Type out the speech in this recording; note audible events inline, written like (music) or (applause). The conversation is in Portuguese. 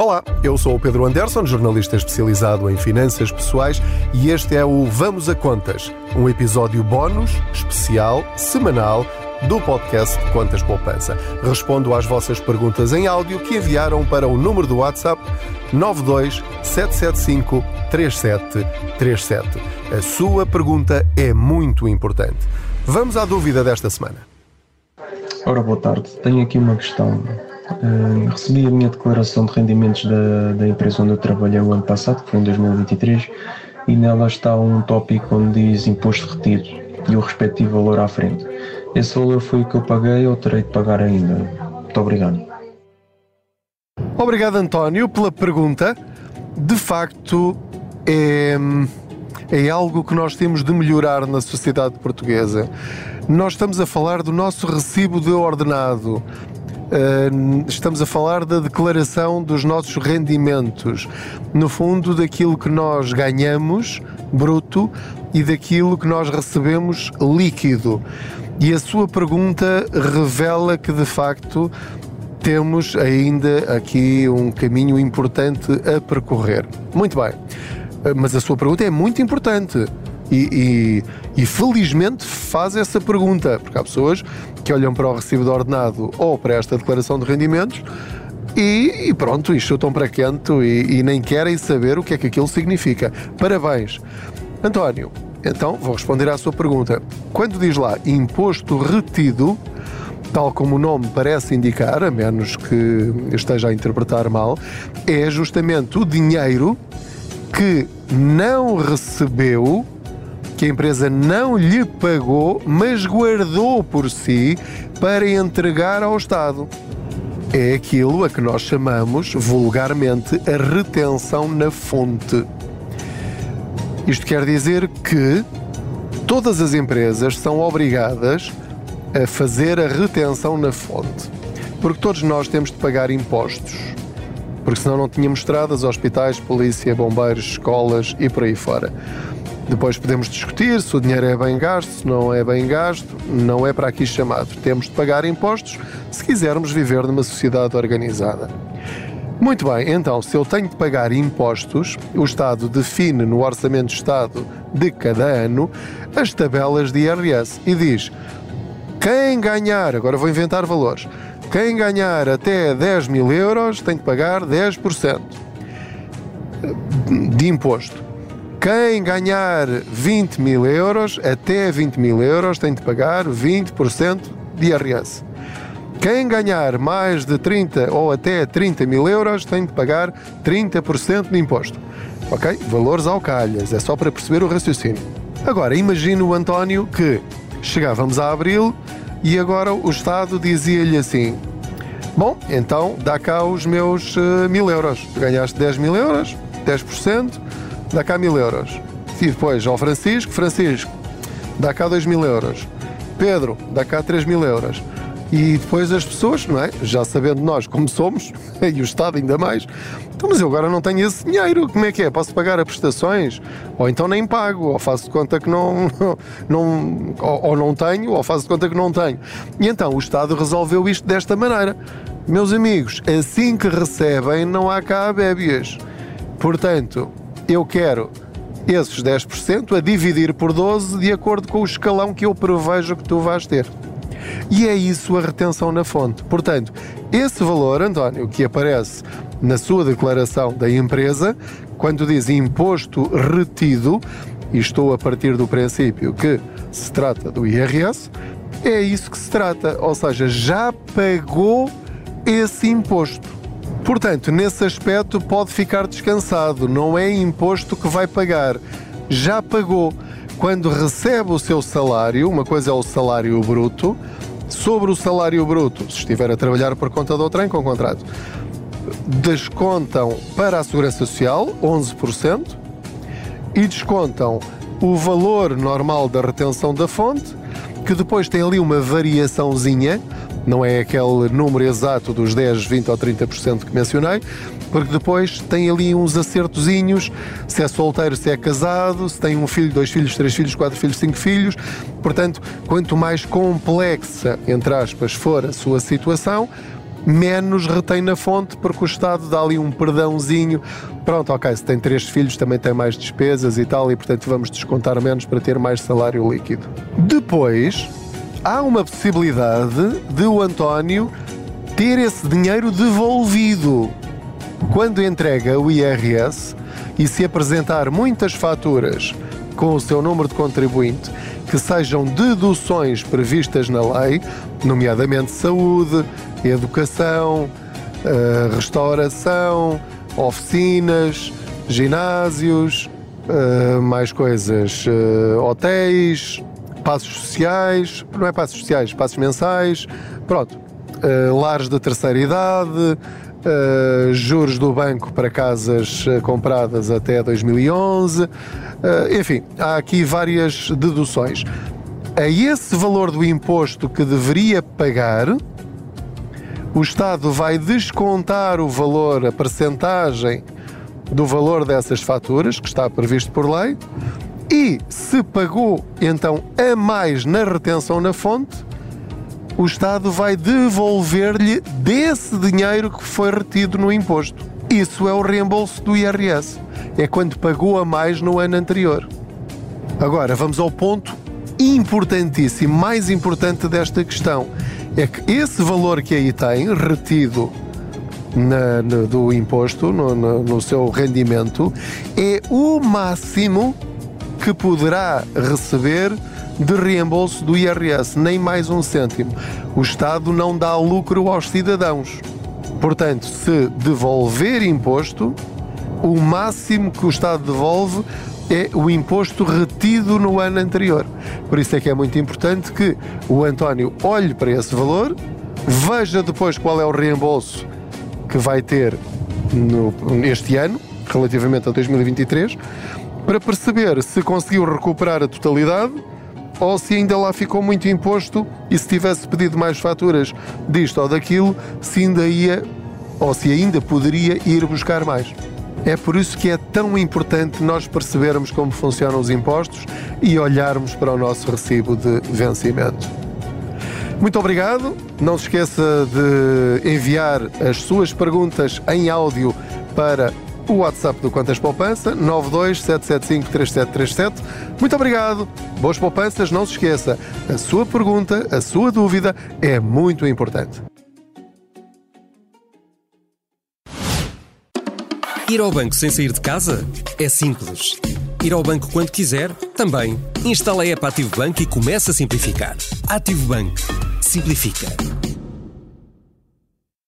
Olá, eu sou o Pedro Anderson, jornalista especializado em finanças pessoais, e este é o Vamos a Contas, um episódio bónus, especial, semanal do podcast Contas Poupança. Respondo às vossas perguntas em áudio que enviaram para o número do WhatsApp 92 775 3737. A sua pergunta é muito importante. Vamos à dúvida desta semana. Ora, boa tarde. Tenho aqui uma questão. Uh, recebi a minha declaração de rendimentos da, da empresa onde eu trabalhei o ano passado, que foi em 2023, e nela está um tópico onde diz imposto retido e o respectivo valor à frente. Esse valor foi o que eu paguei ou terei de pagar ainda? Muito obrigado. Obrigado, António, pela pergunta. De facto, é, é algo que nós temos de melhorar na sociedade portuguesa. Nós estamos a falar do nosso recibo de ordenado. Uh, estamos a falar da declaração dos nossos rendimentos, no fundo, daquilo que nós ganhamos bruto e daquilo que nós recebemos líquido. E a sua pergunta revela que de facto temos ainda aqui um caminho importante a percorrer. Muito bem, uh, mas a sua pergunta é muito importante. E, e, e, felizmente faz essa pergunta, porque há pessoas que olham para o recibo de ordenado ou para esta declaração de rendimentos e, e pronto, e chutam para quente e, e nem querem saber o que é que aquilo significa. Parabéns. António, então vou responder à sua pergunta. Quando diz lá imposto retido, tal como o nome parece indicar, a menos que esteja a interpretar mal, é justamente o dinheiro que não recebeu que a empresa não lhe pagou, mas guardou por si para entregar ao Estado. É aquilo a que nós chamamos vulgarmente a retenção na fonte. Isto quer dizer que todas as empresas são obrigadas a fazer a retenção na fonte, porque todos nós temos de pagar impostos, porque senão não tínhamos estradas, hospitais, polícia, bombeiros, escolas e por aí fora. Depois podemos discutir se o dinheiro é bem gasto, se não é bem gasto, não é para aqui chamado. Temos de pagar impostos se quisermos viver numa sociedade organizada. Muito bem, então, se eu tenho de pagar impostos, o Estado define no Orçamento de Estado de cada ano as tabelas de IRS e diz: quem ganhar, agora vou inventar valores, quem ganhar até 10 mil euros tem de pagar 10% de imposto. Quem ganhar 20 mil euros, até 20 mil euros, tem de pagar 20% de IRS. Quem ganhar mais de 30 ou até 30 mil euros tem de pagar 30% de imposto. Ok? Valores ao calhas, é só para perceber o raciocínio. Agora, imagine o António que chegávamos a abril e agora o Estado dizia-lhe assim: Bom, então dá cá os meus uh, mil euros. Ganhaste 10 mil euros, 10% dá cá mil euros. E depois ao Francisco, Francisco, dá cá dois mil euros. Pedro, dá cá três mil euros. E depois as pessoas, não é? Já sabendo nós como somos, (laughs) e o Estado ainda mais, então, mas eu agora não tenho esse dinheiro, como é que é? Posso pagar a prestações? Ou então nem pago, ou faço de conta que não, (laughs) não ou, ou não tenho, ou faço de conta que não tenho. E então o Estado resolveu isto desta maneira. Meus amigos, assim que recebem, não há cá bébias. Portanto, eu quero esses 10% a dividir por 12 de acordo com o escalão que eu prevejo que tu vais ter. E é isso a retenção na fonte. Portanto, esse valor, António, que aparece na sua declaração da empresa, quando diz imposto retido, e estou a partir do princípio que se trata do IRS, é isso que se trata, ou seja, já pagou esse imposto. Portanto, nesse aspecto pode ficar descansado, não é imposto que vai pagar, já pagou. Quando recebe o seu salário, uma coisa é o salário bruto, sobre o salário bruto, se estiver a trabalhar por conta de outrem com contrato, descontam para a Segurança Social 11% e descontam o valor normal da retenção da fonte, que depois tem ali uma variaçãozinha não é aquele número exato dos 10, 20 ou 30% que mencionei, porque depois tem ali uns acertozinhos, se é solteiro, se é casado, se tem um filho, dois filhos, três filhos, quatro filhos, cinco filhos. Portanto, quanto mais complexa, entre aspas, for a sua situação, menos retém na fonte, porque o Estado dá ali um perdãozinho. Pronto, ok, se tem três filhos também tem mais despesas e tal, e portanto vamos descontar menos para ter mais salário líquido. Depois, há uma possibilidade de o António ter esse dinheiro devolvido. Quando entrega o IRS e se apresentar muitas faturas com o seu número de contribuinte que sejam deduções previstas na lei, nomeadamente saúde, educação, uh, restauração, oficinas, ginásios, uh, mais coisas, uh, hotéis, passos sociais, não é passos sociais, passos mensais, pronto, lares de terceira idade, Uh, juros do banco para casas compradas até 2011. Uh, enfim, há aqui várias deduções. A esse valor do imposto que deveria pagar, o Estado vai descontar o valor, a percentagem do valor dessas faturas, que está previsto por lei, e se pagou então a mais na retenção na fonte, o Estado vai devolver-lhe desse dinheiro que foi retido no imposto. Isso é o reembolso do IRS. É quando pagou a mais no ano anterior. Agora vamos ao ponto importantíssimo, mais importante desta questão é que esse valor que aí tem, retido na, do imposto, no, no, no seu rendimento, é o máximo que poderá receber de reembolso do IRS, nem mais um cêntimo. O Estado não dá lucro aos cidadãos. Portanto, se devolver imposto, o máximo que o Estado devolve é o imposto retido no ano anterior. Por isso é que é muito importante que o António olhe para esse valor, veja depois qual é o reembolso que vai ter no, ano, relativamente a 2023, para perceber se conseguiu recuperar a totalidade ou se ainda lá ficou muito imposto e se tivesse pedido mais faturas disto ou daquilo, se ainda ia ou se ainda poderia ir buscar mais. É por isso que é tão importante nós percebermos como funcionam os impostos e olharmos para o nosso recibo de vencimento. Muito obrigado. Não se esqueça de enviar as suas perguntas em áudio para o WhatsApp do Quantas Poupança, 927753737. Muito obrigado. Boas poupanças. Não se esqueça, a sua pergunta, a sua dúvida é muito importante. Ir ao banco sem sair de casa? É simples. Ir ao banco quando quiser? Também. Instala a app Ativo Banco e começa a simplificar. Ativo Banco. Simplifica.